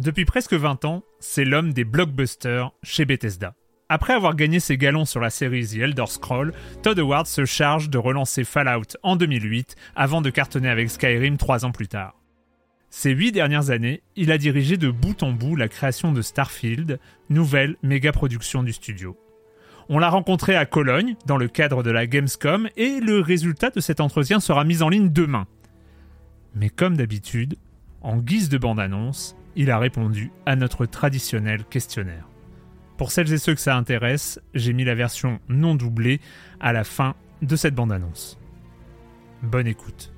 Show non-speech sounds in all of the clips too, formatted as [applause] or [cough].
Depuis presque 20 ans, c'est l'homme des blockbusters chez Bethesda. Après avoir gagné ses galons sur la série The Elder Scroll, Todd Howard se charge de relancer Fallout en 2008 avant de cartonner avec Skyrim trois ans plus tard. Ces huit dernières années, il a dirigé de bout en bout la création de Starfield, nouvelle méga production du studio. On l'a rencontré à Cologne dans le cadre de la Gamescom et le résultat de cet entretien sera mis en ligne demain. Mais comme d'habitude, en guise de bande-annonce, il a répondu à notre traditionnel questionnaire. Pour celles et ceux que ça intéresse, j'ai mis la version non doublée à la fin de cette bande-annonce. Bonne écoute.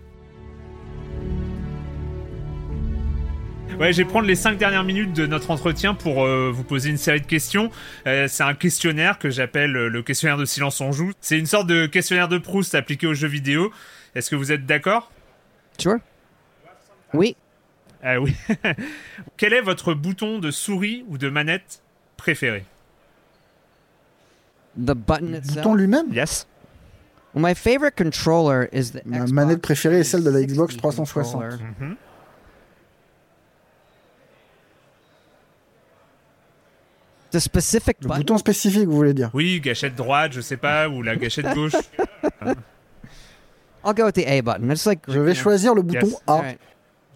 Ouais, je vais prendre les 5 dernières minutes de notre entretien pour euh, vous poser une série de questions. Euh, c'est un questionnaire que j'appelle euh, le questionnaire de silence en joue. C'est une sorte de questionnaire de Proust appliqué aux jeux vidéo. Est-ce que vous êtes d'accord? Sure. Oui. Ah oui. [laughs] Quel est votre bouton de souris ou de manette préféré The button Le itself? bouton lui-même? Yes. Well, my favorite controller is the Ma Xbox manette préférée est celle de la 360 Xbox 360. controller. Mhm. The specific Le button? bouton spécifique, vous voulez dire? Oui, gâchette droite, je sais pas, ou la gâchette [laughs] gauche. I'll go with the A button. It's like Je vais choisir le bouton Yes. A. Right.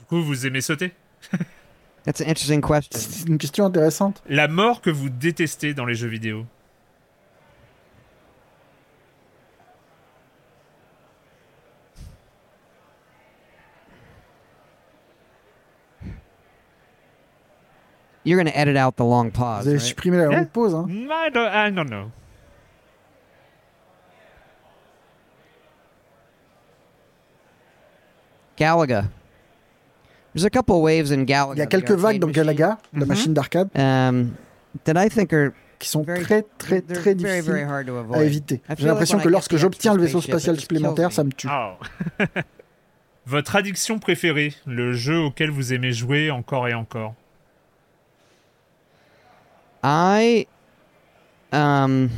Du coup, vous aimez sauter? That's an interesting question. C'est une question intéressante. La mort que vous détestez dans les jeux vidéo? You're going to edit out the long pause. Vous avez right? supprimé la Yeah. longue pause. Hein? I don't, I don't know. Galaga. There's a couple waves in Galaga. Il y a quelques vagues dans machine, Galaga, la Mhm. machine d'arcade, Um, that I think are qui sont very, très très très very, very difficiles hard to avoid. à éviter. I J'ai l'impression like que when I lorsque get the j'obtiens le extra vaisseau spaceship, spatial it just kills supplémentaire, me. ça me tue. Oh. [laughs] Votre addiction préférée, le jeu auquel vous aimez jouer encore et encore? I um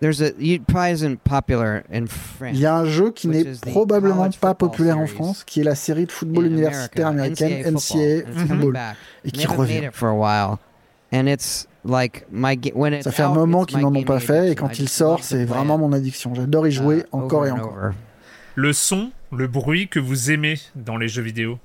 there's a it probably isn't popular in France. Il y a un jeu qui n'est probablement pas populaire en France, qui est la série de football universitaire américaine NCAA football, et qui revient. it for a while, and it's like my ga- when it's Ça fait un moment qu'ils n'en ont pas fait et addiction. quand I il sort, c'est play vraiment it, mon addiction. J'adore y jouer uh, encore over et encore. Le son, le bruit que vous aimez dans les jeux vidéo?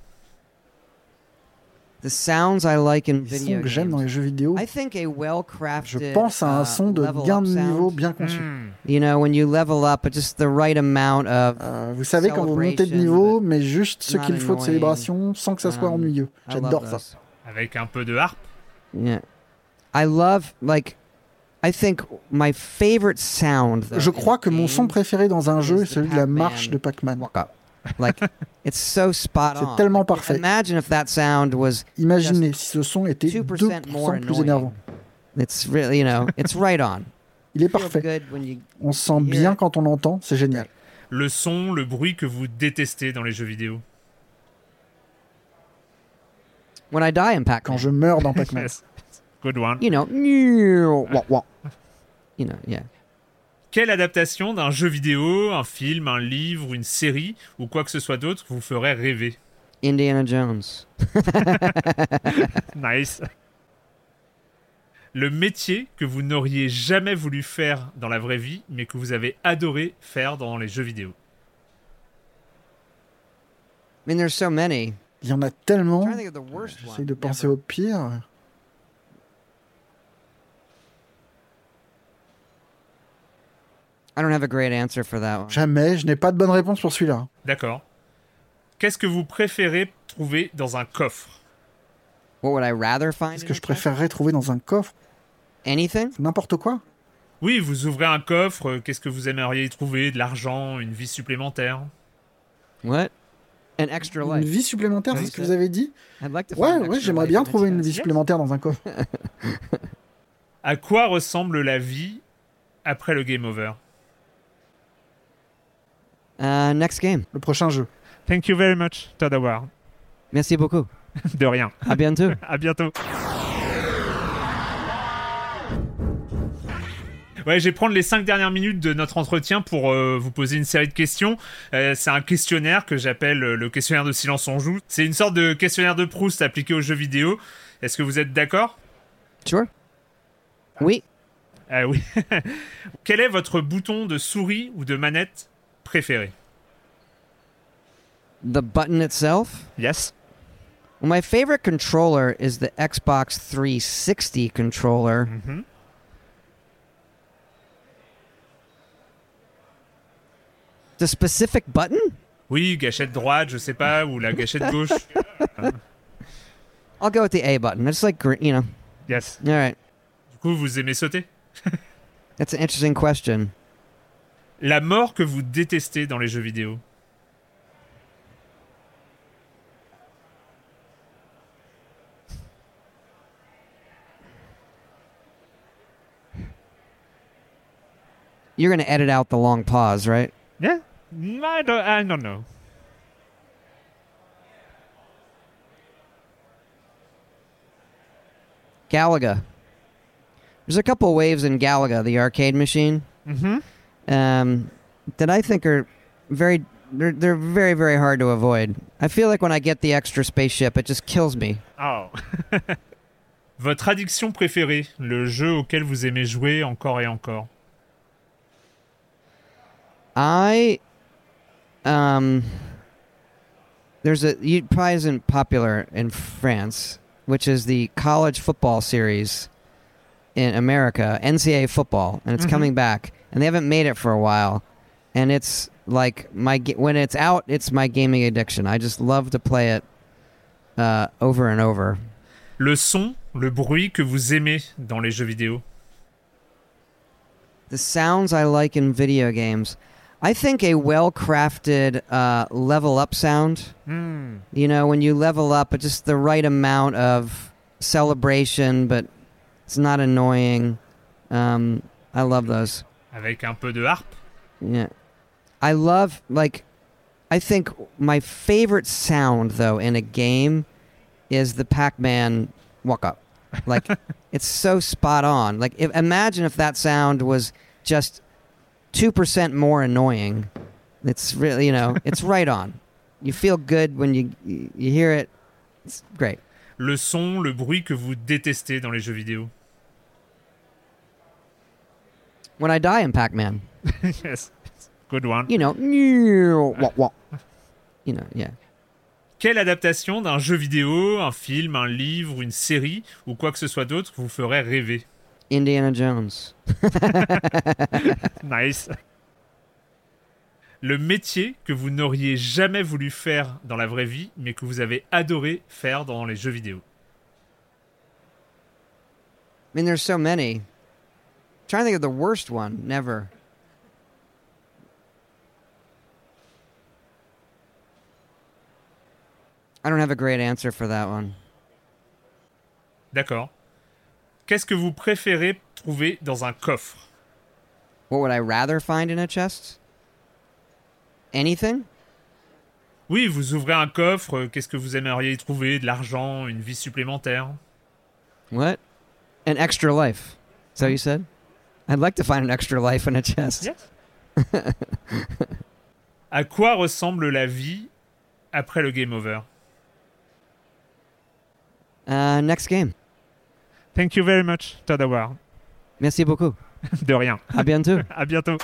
The sounds I like in Les sons video que j'aime dans games. les jeux vidéo, I think a well-crafted. je pense à un uh, son de level gain up de niveau bien conçu. Hmm. You know, when you level up, at just the right amount of. Euh, vous savez, quand vous montez de Celebration, niveau, mais juste ce qu'il faut de célébration sans que ça soit Um, ennuyeux. I love J'adore ça. Avec un peu de harpe Yeah. I love like I think my favorite sound though, Je crois que mon son préféré dans un jeu est the celui de la marche de Pac-Man. Like [laughs] it's so spot C'est on. tellement Like, parfait. Imagine if that sound was Imaginez si ce son était 2% 2% more plus annoying. énervant. It's really, you know, it's right on. [laughs] Il est parfait. good when you On se sent bien quand on l'entend, c'est génial. Le son, le bruit que vous détestez dans les jeux vidéo. When I die in Pac-Man. Quand je meurs dans Pac-Man. [laughs] Yes. Good one. You know, you know, yeah. Quelle adaptation d'un jeu vidéo, un film, un livre, une série ou quoi que ce soit d'autre vous ferait rêver? Indiana Jones. [laughs] Nice. Le métier que vous n'auriez jamais voulu faire dans la vraie vie, mais que vous avez adoré faire dans les jeux vidéo? I mean, there's so many. Il y en a tellement. J'essaie de penser au pire. I don't have a great answer for that one. Jamais, je n'ai pas de bonne réponse pour celui-là. D'accord. Qu'est-ce que vous préférez trouver dans un coffre? What would I rather find? Qu'est-ce que je préférerais trouver dans un coffre? Anything? N'importe quoi. Oui, vous ouvrez un coffre, euh, qu'est-ce que vous aimeriez y trouver? De l'argent, une vie supplémentaire? What? An extra Une life. vie supplémentaire, c'est ce que vous avez dit? I'd like to Ouais, ouais, j'aimerais bien trouver une vie supplémentaire dans un coffre. [laughs] À quoi ressemble la vie après le game over? Uh, next game. Le prochain jeu. Thank you very much, Todd Howard. Merci beaucoup. [laughs] De rien. À bientôt. [laughs] À bientôt. Ouais, je vais prendre les cinq dernières minutes de notre entretien pour euh, vous poser une série de questions. Euh, c'est un questionnaire que j'appelle euh, le questionnaire de silence on joue. C'est une sorte de questionnaire de Proust appliqué aux jeux vidéo. Est-ce que vous êtes d'accord? Sure. Oui. Ah oui. [laughs] Quel est votre bouton de souris ou de manette? Préféré The button itself. Yes. Well, my favorite controller is the Xbox 360 controller. Mhm. The specific button? Oui, gâchette droite, je sais pas, ou la gâchette gauche. [laughs] I'll go with the A button. It's like, you know. Yes. All right. Du coup, vous aimez sauter That's an interesting question. La mort que vous détestez dans les jeux vidéo You're going to edit out the long pause, right? Yeah. I don't, I don't know. Galaga. There's a couple waves in Galaga, the arcade machine, Mm-hmm. Um, that I think are very. They're, they're very, very hard to avoid. I feel like when I get the extra spaceship, it just kills me. Oh. [laughs] Votre addiction préférée, le jeu auquel vous aimez jouer encore et encore. I um there's a it probably isn't popular in France, which is the college football series in America, NCAA football, and it's Mhm. coming back, and they haven't made it for a while, and it's like my when it's out, it's my gaming addiction. I just love to play it uh, over and over. Le son, le bruit que vous aimez dans les jeux vidéo. The sounds I like in video games. I think a well crafted uh, level up sound. Hmm. You know, when you level up, it's just the right amount of celebration, but it's not annoying. Um, I love those. Avec un peu de harpe. Yeah. I love, like, I think my favorite sound, though, in a game is the Pac Man walk up. Like, [laughs] it's so spot on. Like, if, imagine if that sound was just 2% more annoying. It's really, you know, it's right on. You feel good when you you hear it. It's great. Le son, le bruit que vous détestez dans les jeux vidéo. When I die in Pac Man, [laughs] yes. Good one. you know, [laughs] wah, wah. you know, yeah. Quelle adaptation d'un jeu vidéo, un film, un livre, une série ou quoi que ce soit d'autre vous ferait rêver? Indiana Jones. [laughs] Nice. Le métier que vous n'auriez jamais voulu faire dans la vraie vie, mais que vous avez adoré faire dans les jeux vidéo. I mean, there's so many. Trying to think of the worst one. Never. I don't have a great answer for that one. D'accord. Qu'est-ce que vous préférez trouver dans un coffre? What would I rather find in a chest? anything? Oui, vous ouvrez un coffre, euh, qu'est-ce que vous aimeriez y trouver? De l'argent, une vie supplémentaire? What? An extra life. Is that what you said? I'd like to find an extra life in a chest. [laughs] À quoi ressemble la vie après le game over? Uh, next game. Thank you very much, Todd Howard. Merci beaucoup. [laughs] De rien. À bientôt. [laughs] À bientôt.